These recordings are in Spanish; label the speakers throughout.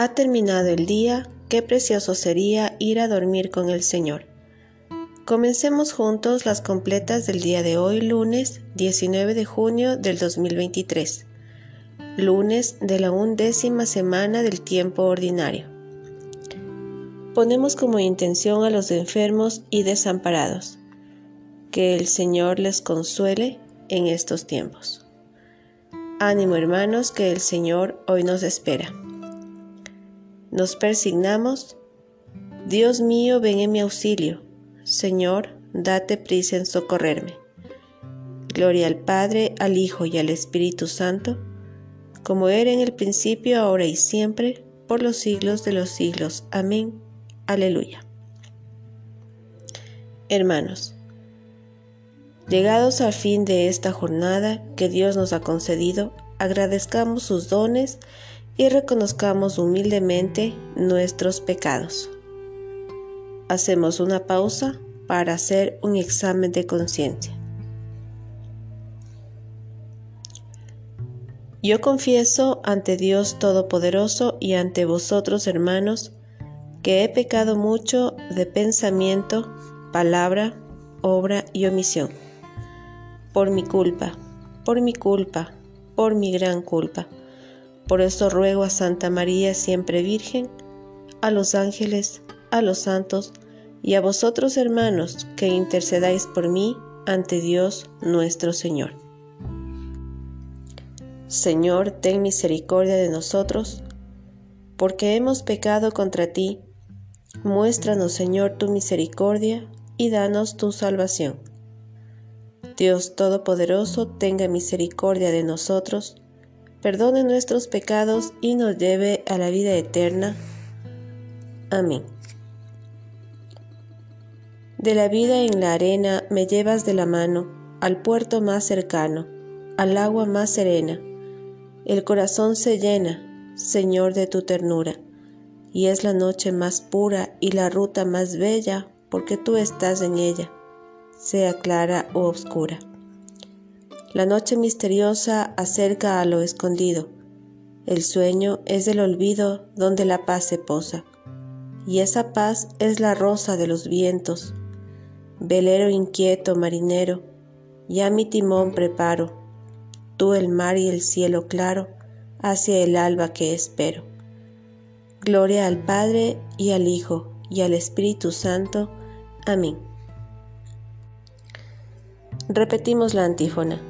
Speaker 1: Ha terminado el día, qué precioso sería ir a dormir con el Señor. Comencemos juntos las completas del día de hoy, lunes 19 de junio del 2023, lunes de la undécima semana del tiempo ordinario. Ponemos como intención a los enfermos y desamparados. Que el Señor les consuele en estos tiempos. Ánimo hermanos, que el Señor hoy nos espera. Nos persignamos. Dios mío, ven en mi auxilio. Señor, date prisa en socorrerme. Gloria al Padre, al Hijo y al Espíritu Santo, como era en el principio, ahora y siempre, por los siglos de los siglos. Amén. Aleluya. Hermanos, Llegados al fin de esta jornada que Dios nos ha concedido, agradezcamos sus dones y reconozcamos humildemente nuestros pecados. Hacemos una pausa para hacer un examen de conciencia. Yo confieso ante Dios Todopoderoso y ante vosotros, hermanos, que he pecado mucho de pensamiento, palabra, obra y omisión por mi culpa, por mi culpa, por mi gran culpa. Por eso ruego a Santa María siempre Virgen, a los ángeles, a los santos y a vosotros hermanos que intercedáis por mí ante Dios nuestro Señor. Señor, ten misericordia de nosotros, porque hemos pecado contra ti. Muéstranos, Señor, tu misericordia y danos tu salvación. Dios Todopoderoso tenga misericordia de nosotros, perdone nuestros pecados y nos lleve a la vida eterna. Amén. De la vida en la arena me llevas de la mano al puerto más cercano, al agua más serena. El corazón se llena, Señor, de tu ternura, y es la noche más pura y la ruta más bella porque tú estás en ella sea clara o oscura. La noche misteriosa acerca a lo escondido. El sueño es el olvido donde la paz se posa. Y esa paz es la rosa de los vientos. Velero inquieto, marinero, ya mi timón preparo. Tú el mar y el cielo claro, hacia el alba que espero. Gloria al Padre y al Hijo y al Espíritu Santo. Amén. Repetimos la antífona.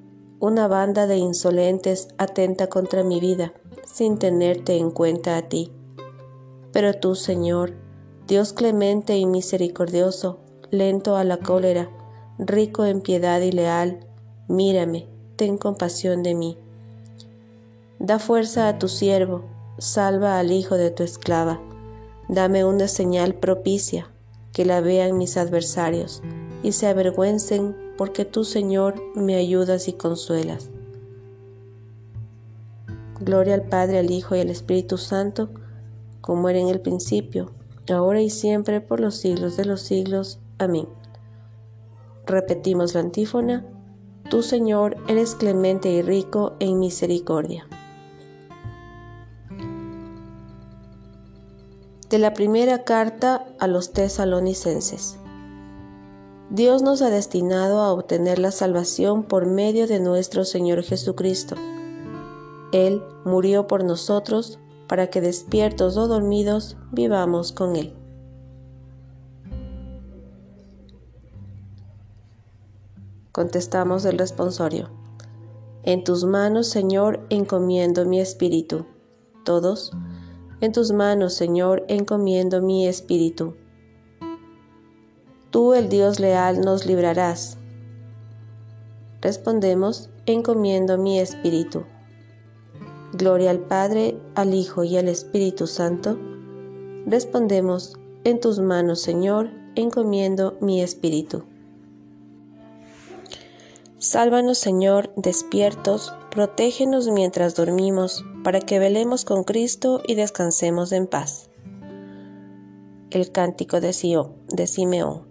Speaker 1: una banda de insolentes atenta contra mi vida, sin tenerte en cuenta a ti. Pero tú, Señor, Dios clemente y misericordioso, lento a la cólera, rico en piedad y leal, mírame, ten compasión de mí. Da fuerza a tu siervo, salva al hijo de tu esclava, dame una señal propicia, que la vean mis adversarios y se avergüencen porque tú, Señor, me ayudas y consuelas. Gloria al Padre, al Hijo y al Espíritu Santo, como era en el principio, ahora y siempre, por los siglos de los siglos. Amén. Repetimos la antífona. Tú, Señor, eres clemente y rico en misericordia. De la primera carta a los tesalonicenses. Dios nos ha destinado a obtener la salvación por medio de nuestro Señor Jesucristo. Él murió por nosotros para que despiertos o dormidos vivamos con Él. Contestamos el responsorio. En tus manos, Señor, encomiendo mi espíritu. Todos, en tus manos, Señor, encomiendo mi espíritu. Tú, el Dios leal, nos librarás. Respondemos, encomiendo mi espíritu. Gloria al Padre, al Hijo y al Espíritu Santo. Respondemos, en tus manos, Señor, encomiendo mi espíritu. Sálvanos, Señor, despiertos, protégenos mientras dormimos, para que velemos con Cristo y descansemos en paz. El cántico de, de Simeón.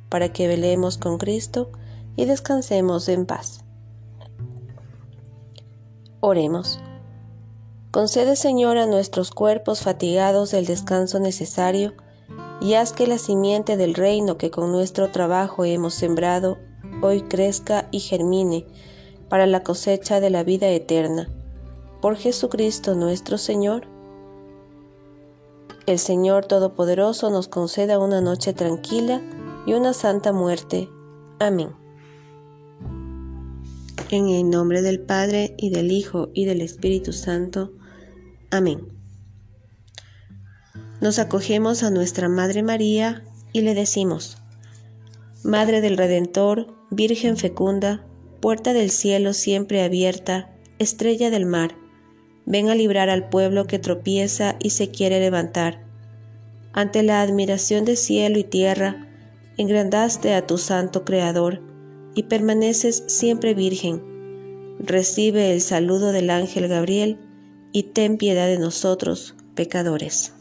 Speaker 1: para que velemos con Cristo y descansemos en paz. Oremos. Concede, Señor, a nuestros cuerpos fatigados el descanso necesario y haz que la simiente del reino que con nuestro trabajo hemos sembrado hoy crezca y germine para la cosecha de la vida eterna. Por Jesucristo nuestro Señor. El Señor Todopoderoso nos conceda una noche tranquila y una santa muerte. Amén. En el nombre del Padre y del Hijo y del Espíritu Santo. Amén. Nos acogemos a nuestra Madre María y le decimos, Madre del Redentor, Virgen fecunda, puerta del cielo siempre abierta, estrella del mar, ven a librar al pueblo que tropieza y se quiere levantar. Ante la admiración de cielo y tierra, engrandaste a tu santo Creador, y permaneces siempre virgen. Recibe el saludo del ángel Gabriel y ten piedad de nosotros, pecadores.